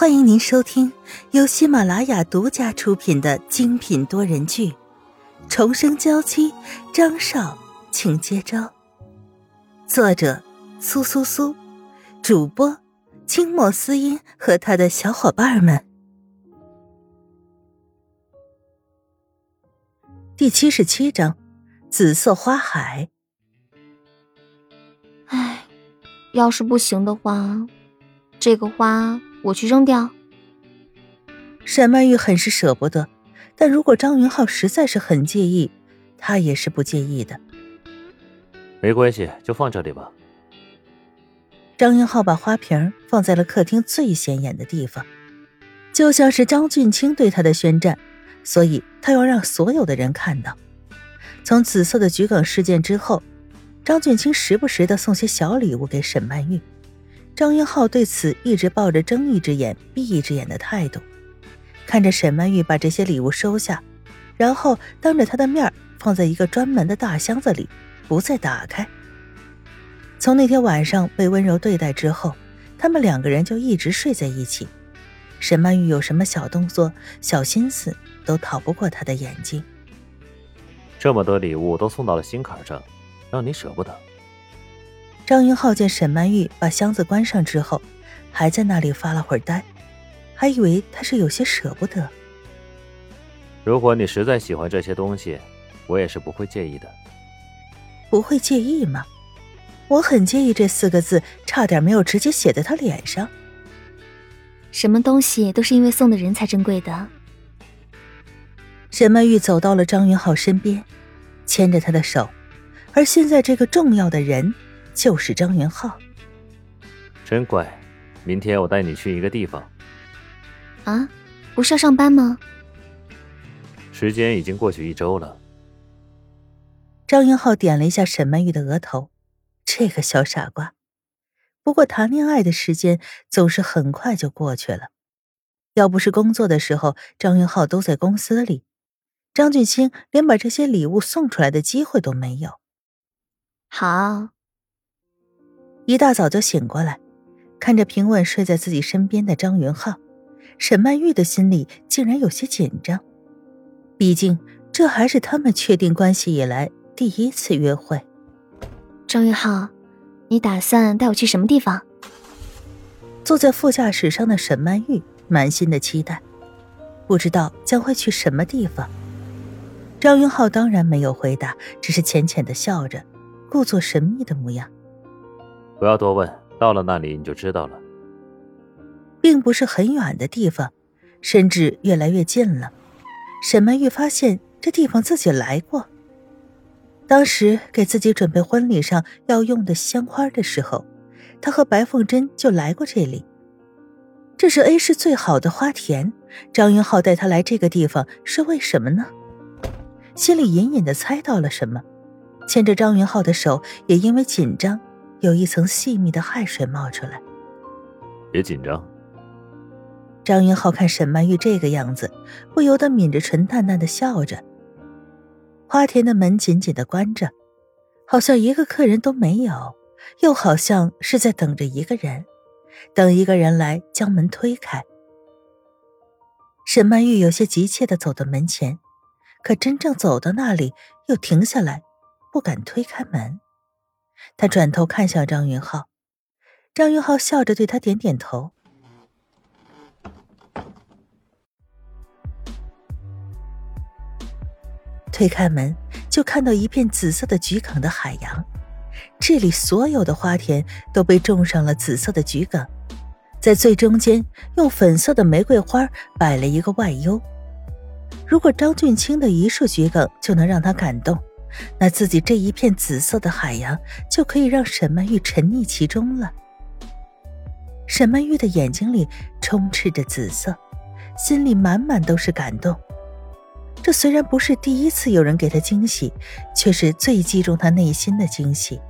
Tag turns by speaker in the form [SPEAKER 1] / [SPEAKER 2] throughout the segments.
[SPEAKER 1] 欢迎您收听由喜马拉雅独家出品的精品多人剧《重生娇妻》，张少，请接招。作者：苏苏苏，主播：清墨思音和他的小伙伴们。第七十七章：紫色花海。
[SPEAKER 2] 唉，要是不行的话，这个花。我去扔掉。
[SPEAKER 1] 沈曼玉很是舍不得，但如果张云浩实在是很介意，她也是不介意的。
[SPEAKER 3] 没关系，就放这里吧。
[SPEAKER 1] 张云浩把花瓶放在了客厅最显眼的地方，就像是张俊清对他的宣战，所以他要让所有的人看到。从紫色的桔梗事件之后，张俊清时不时的送些小礼物给沈曼玉。张云浩对此一直抱着睁一只眼闭一只眼的态度，看着沈曼玉把这些礼物收下，然后当着他的面放在一个专门的大箱子里，不再打开。从那天晚上被温柔对待之后，他们两个人就一直睡在一起。沈曼玉有什么小动作、小心思，都逃不过他的眼睛。
[SPEAKER 3] 这么多礼物都送到了心坎上，让你舍不得。
[SPEAKER 1] 张云浩见沈曼玉把箱子关上之后，还在那里发了会儿呆，还以为他是有些舍不得。
[SPEAKER 3] 如果你实在喜欢这些东西，我也是不会介意的。
[SPEAKER 1] 不会介意吗？我很介意这四个字，差点没有直接写在他脸上。
[SPEAKER 2] 什么东西都是因为送的人才珍贵的。
[SPEAKER 1] 沈曼玉走到了张云浩身边，牵着他的手，而现在这个重要的人。就是张元浩，
[SPEAKER 3] 真乖。明天我带你去一个地方。
[SPEAKER 2] 啊，不是要上班吗？
[SPEAKER 3] 时间已经过去一周了。
[SPEAKER 1] 张元浩点了一下沈曼玉的额头，这个小傻瓜。不过谈恋爱的时间总是很快就过去了。要不是工作的时候张云浩都在公司里，张俊清连把这些礼物送出来的机会都没有。
[SPEAKER 2] 好。
[SPEAKER 1] 一大早就醒过来，看着平稳睡在自己身边的张云浩，沈曼玉的心里竟然有些紧张。毕竟这还是他们确定关系以来第一次约会。
[SPEAKER 2] 张云浩，你打算带我去什么地方？
[SPEAKER 1] 坐在副驾驶上的沈曼玉满心的期待，不知道将会去什么地方。张云浩当然没有回答，只是浅浅的笑着，故作神秘的模样。
[SPEAKER 3] 不要多问，到了那里你就知道了。
[SPEAKER 1] 并不是很远的地方，甚至越来越近了。沈曼玉发现这地方自己来过，当时给自己准备婚礼上要用的鲜花的时候，她和白凤珍就来过这里。这是 A 市最好的花田，张云浩带她来这个地方是为什么呢？心里隐隐的猜到了什么，牵着张云浩的手也因为紧张。有一层细密的汗水冒出来。
[SPEAKER 3] 别紧张。
[SPEAKER 1] 张云浩看沈曼玉这个样子，不由得抿着唇，淡淡的笑着。花田的门紧紧的关着，好像一个客人都没有，又好像是在等着一个人，等一个人来将门推开。沈曼玉有些急切的走到门前，可真正走到那里，又停下来，不敢推开门。他转头看向张云浩，张云浩笑着对他点点头。推开门，就看到一片紫色的桔梗的海洋。这里所有的花田都被种上了紫色的桔梗，在最中间用粉色的玫瑰花摆了一个外优。如果张俊清的一束桔梗就能让他感动。那自己这一片紫色的海洋就可以让沈曼玉沉溺其中了。沈曼玉的眼睛里充斥着紫色，心里满满都是感动。这虽然不是第一次有人给她惊喜，却是最击中她内心的惊喜。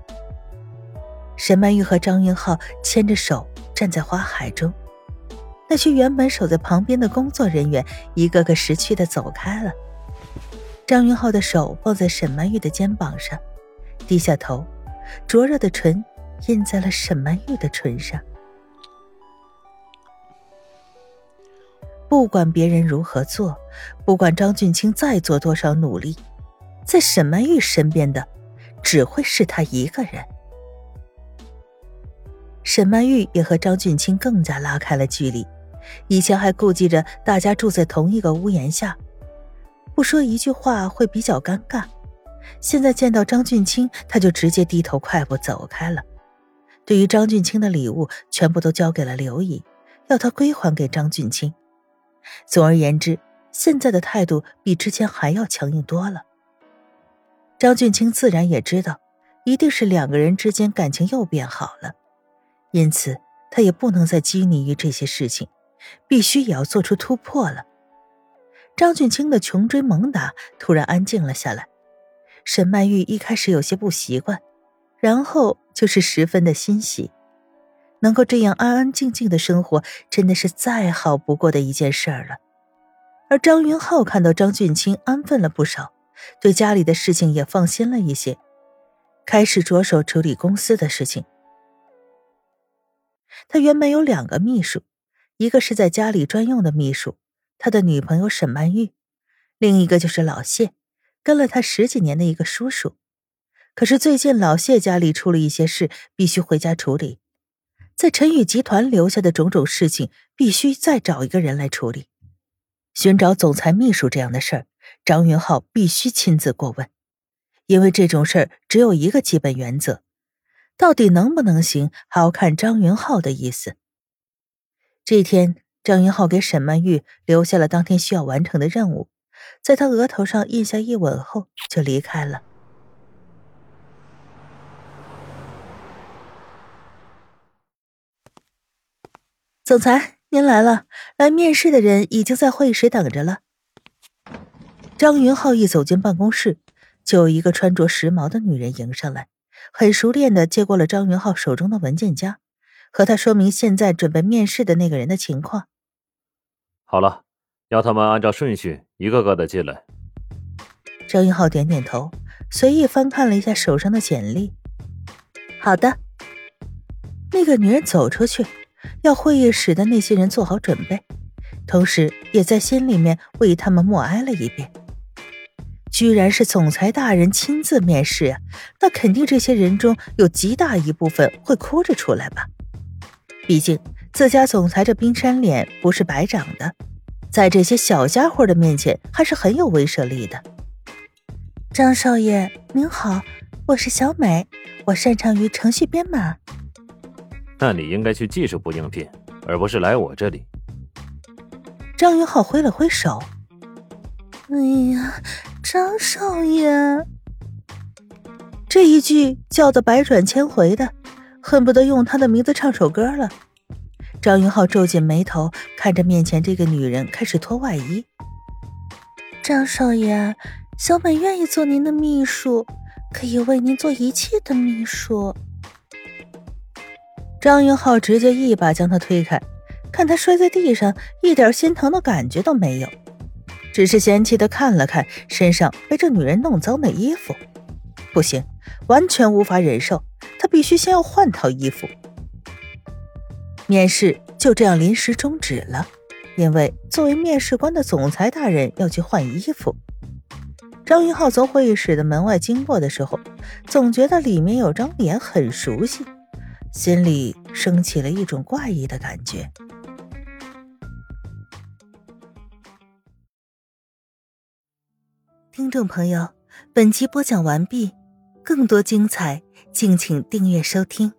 [SPEAKER 1] 沈曼玉和张云浩牵着手站在花海中，那些原本守在旁边的工作人员一个个识趣的走开了。张云浩的手放在沈曼玉的肩膀上，低下头，灼热的唇印在了沈曼玉的唇上。不管别人如何做，不管张俊清再做多少努力，在沈曼玉身边的只会是他一个人。沈曼玉也和张俊清更加拉开了距离，以前还顾忌着大家住在同一个屋檐下，不说一句话会比较尴尬。现在见到张俊清，他就直接低头快步走开了。对于张俊清的礼物，全部都交给了刘姨，要他归还给张俊清。总而言之，现在的态度比之前还要强硬多了。张俊清自然也知道，一定是两个人之间感情又变好了。因此，他也不能再拘泥于这些事情，必须也要做出突破了。张俊清的穷追猛打突然安静了下来，沈曼玉一开始有些不习惯，然后就是十分的欣喜，能够这样安安静静的生活，真的是再好不过的一件事儿了。而张云浩看到张俊清安分了不少，对家里的事情也放心了一些，开始着手处理公司的事情。他原本有两个秘书，一个是在家里专用的秘书，他的女朋友沈曼玉；另一个就是老谢，跟了他十几年的一个叔叔。可是最近老谢家里出了一些事，必须回家处理，在陈宇集团留下的种种事情，必须再找一个人来处理。寻找总裁秘书这样的事儿，张云浩必须亲自过问，因为这种事儿只有一个基本原则。到底能不能行，还要看张云浩的意思。这天，张云浩给沈曼玉留下了当天需要完成的任务，在他额头上印下一吻后，就离开了。总裁，您来了，来面试的人已经在会议室等着了。张云浩一走进办公室，就有一个穿着时髦的女人迎上来。很熟练的接过了张云浩手中的文件夹，和他说明现在准备面试的那个人的情况。
[SPEAKER 3] 好了，要他们按照顺序一个个的进来。
[SPEAKER 1] 张云浩点点头，随意翻看了一下手上的简历。好的。那个女人走出去，要会议室的那些人做好准备，同时也在心里面为他们默哀了一遍。居然是总裁大人亲自面试啊！那肯定这些人中有极大一部分会哭着出来吧？毕竟自家总裁这冰山脸不是白长的，在这些小家伙的面前还是很有威慑力的。张少爷您好，我是小美，我擅长于程序编码。
[SPEAKER 3] 那你应该去技术部应聘，而不是来我这里。
[SPEAKER 1] 张云浩挥了挥手。哎呀。张少爷，这一句叫的百转千回的，恨不得用他的名字唱首歌了。张云浩皱紧眉头，看着面前这个女人，开始脱外衣。张少爷，小美愿意做您的秘书，可以为您做一切的秘书。张云浩直接一把将她推开，看她摔在地上，一点心疼的感觉都没有。只是嫌弃的看了看身上被这女人弄脏的衣服，不行，完全无法忍受，他必须先要换套衣服。面试就这样临时终止了，因为作为面试官的总裁大人要去换衣服。张云浩从会议室的门外经过的时候，总觉得里面有张脸很熟悉，心里升起了一种怪异的感觉。听众朋友，本集播讲完毕，更多精彩，敬请订阅收听。